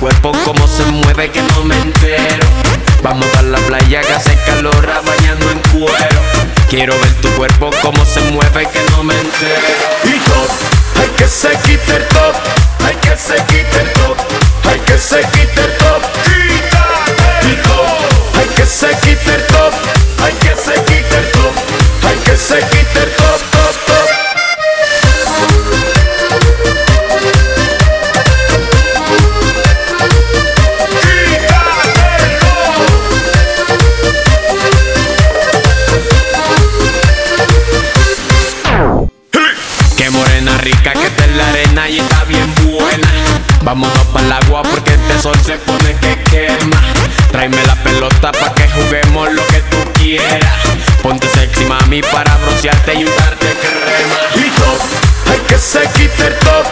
cuerpo como se mueve que no me entero. Vamos para la playa que hace calor bañando en cuero. Quiero ver tu cuerpo como se mueve que no me entero. Y hay que se quite el top, hay que se quite el top, hay que se quite el top. Quítate. Y top, hay que se quite el top, hay que se quite el top, hay que se quite el top. y está bien buena. Vámonos para el agua porque este sol se pone que quema. Tráeme la pelota para que juguemos lo que tú quieras. Ponte sexy, mami, para broncearte y usarte crema. Y top, hay que se quite el top.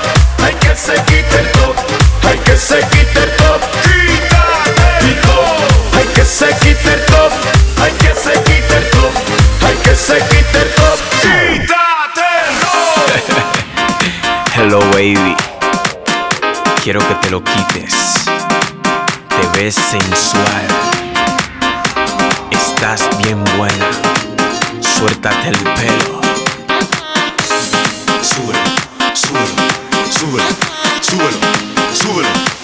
Hay que se quite el top. Hay que se quite el top. Quítate. Y top, hay que se quite el top. Hay que se quite el top. Hay que se quite el top. Hello baby, quiero que te lo quites. Te ves sensual, estás bien buena. Suéltate el pelo. Súbelo, súbelo, súbelo, súbelo, súbelo.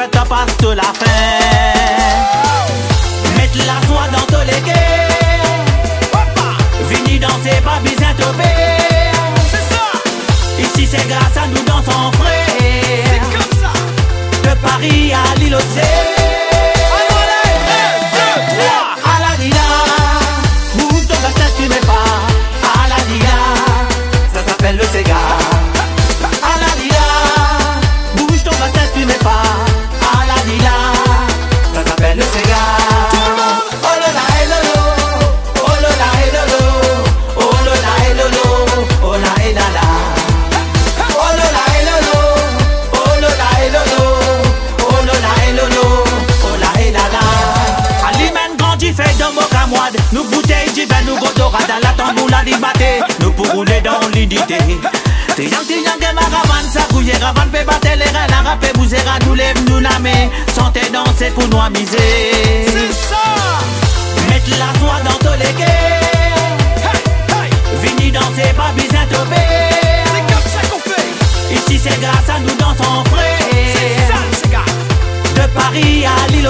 se c'est grâce à nous dans son frère. C'est ça, c'est grâce. De Paris à l'île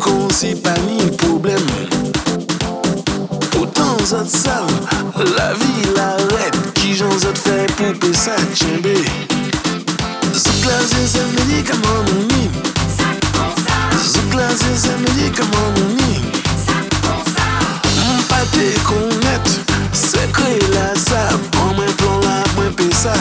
kon se pa ni problem Otan la vi la red Ki jan zot fe pou pe sa tjenbe Zouk la se medikaman nou ni Zouk la se medikaman nou ni Mwen pa te se kre la sa mwen plan la, mwen pe sa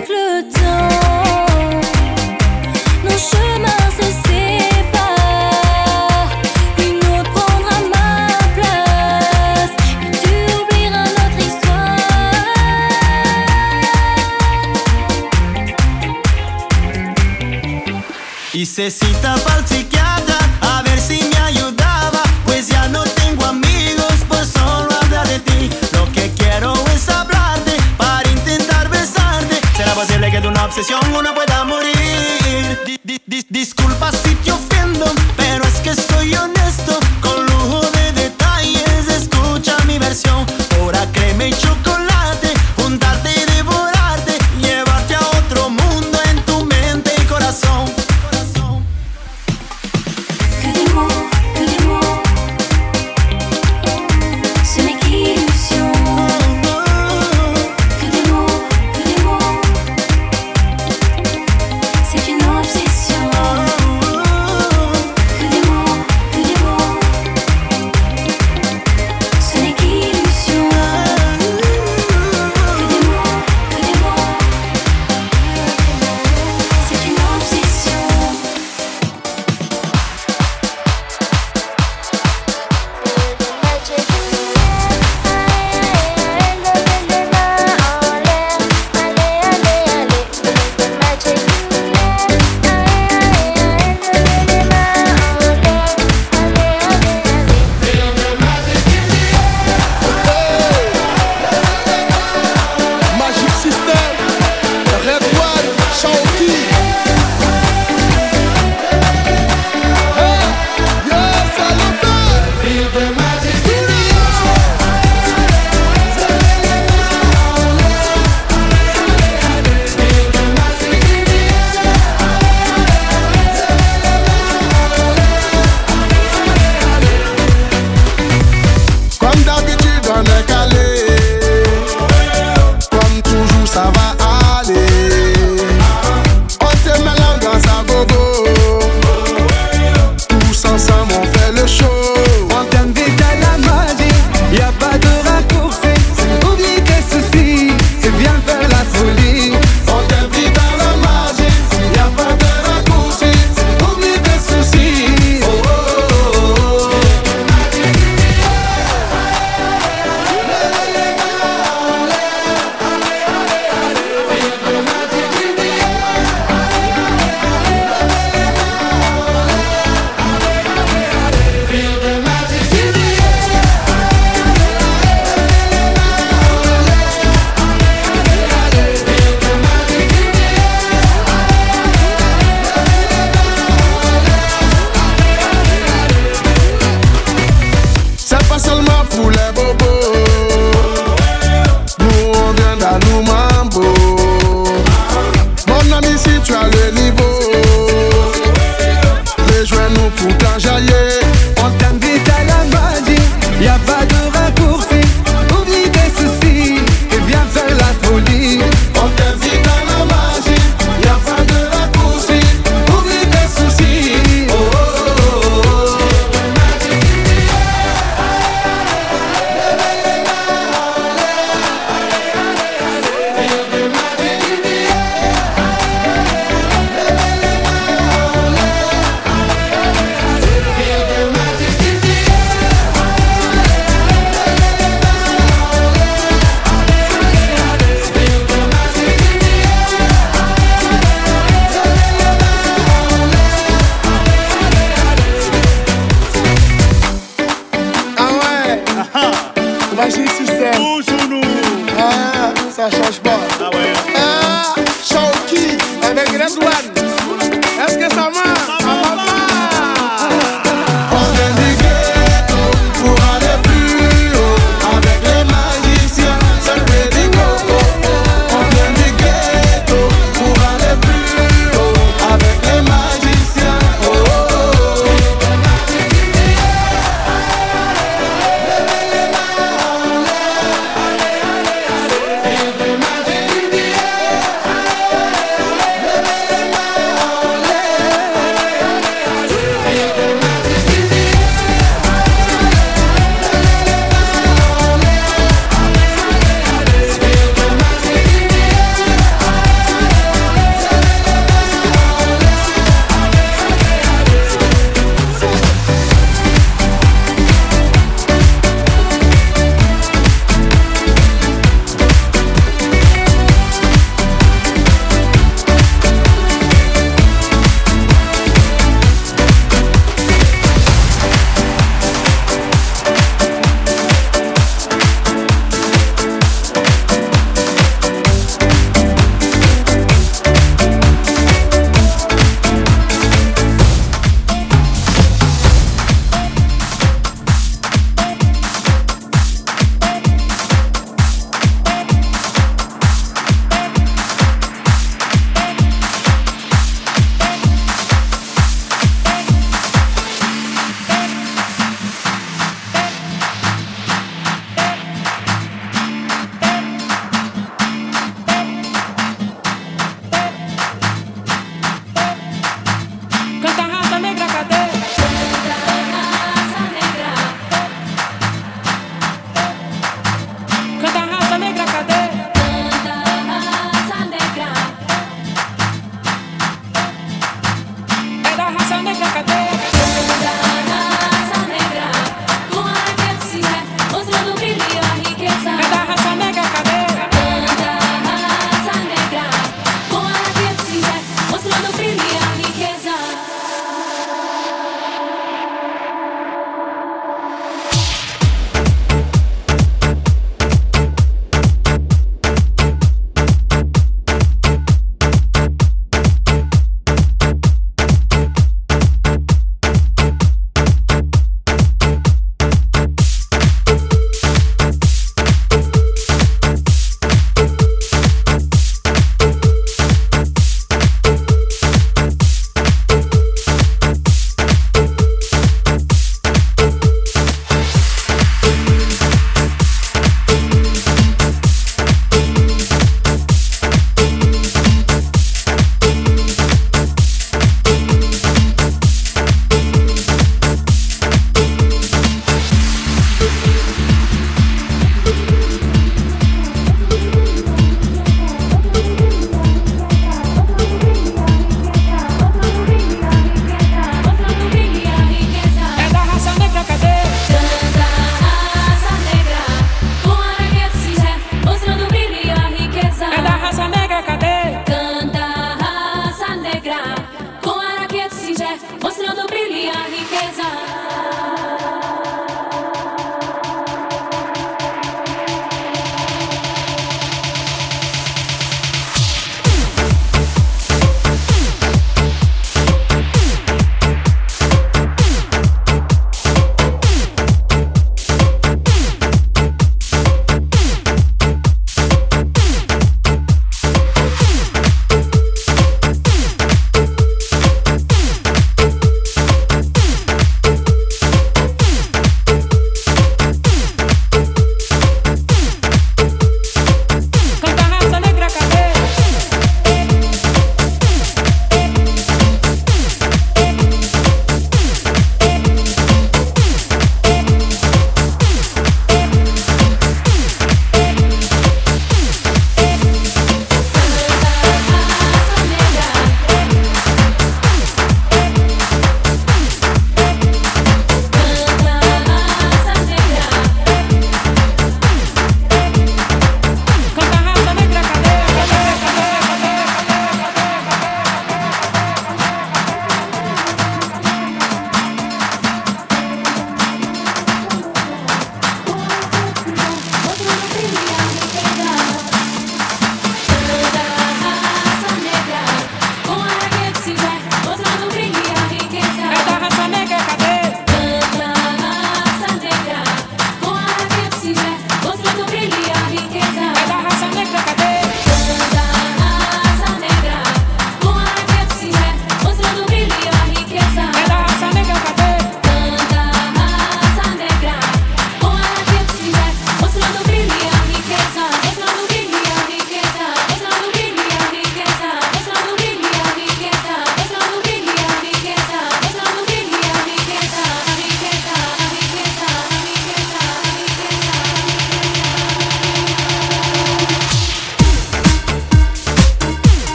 le temps, nos chemins se séparent. Il me prendra ma place et tu oublieras notre histoire. Il sait si t'as pas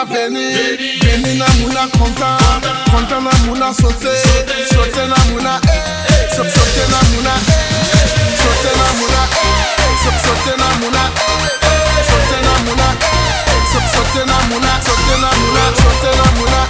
muna veni Veni na muna kontan Kontan na muna sote Sote na muna eh, e Sote na muna e Sote na muna eh, e Sote na muna e Sote na muna e Sote na muna Sote na muna Sote na muna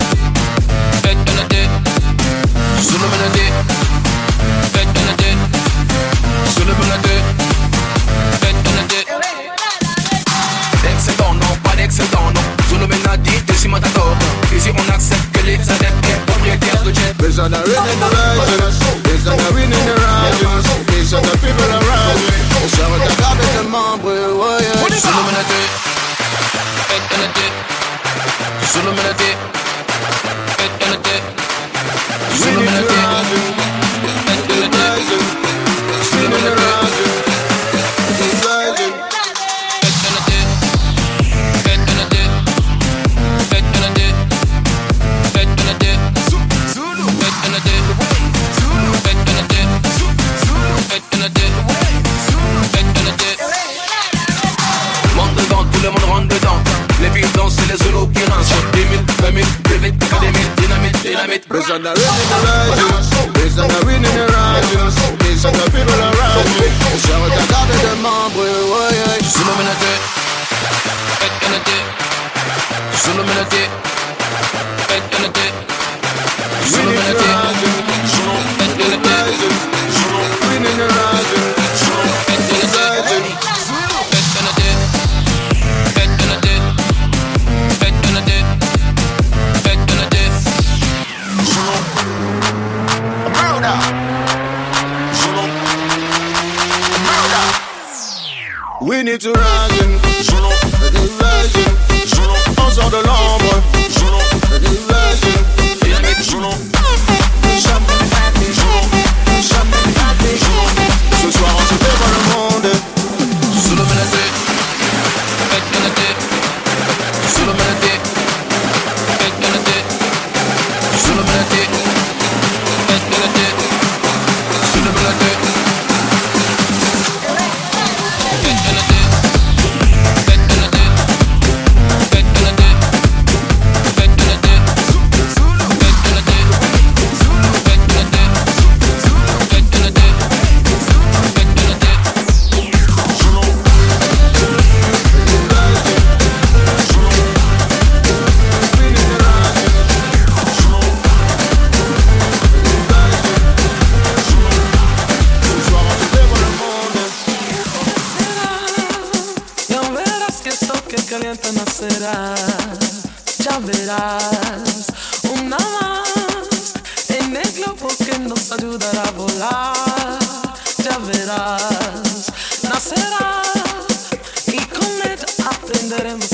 Based on the rain in the righteous. Based on the wind in the righteous. Based on the people around me. Je regarde tes membres, ouais Je suis l'humanité Eternité Je suis l'humanité Eternité Je suis l'humanité Let him.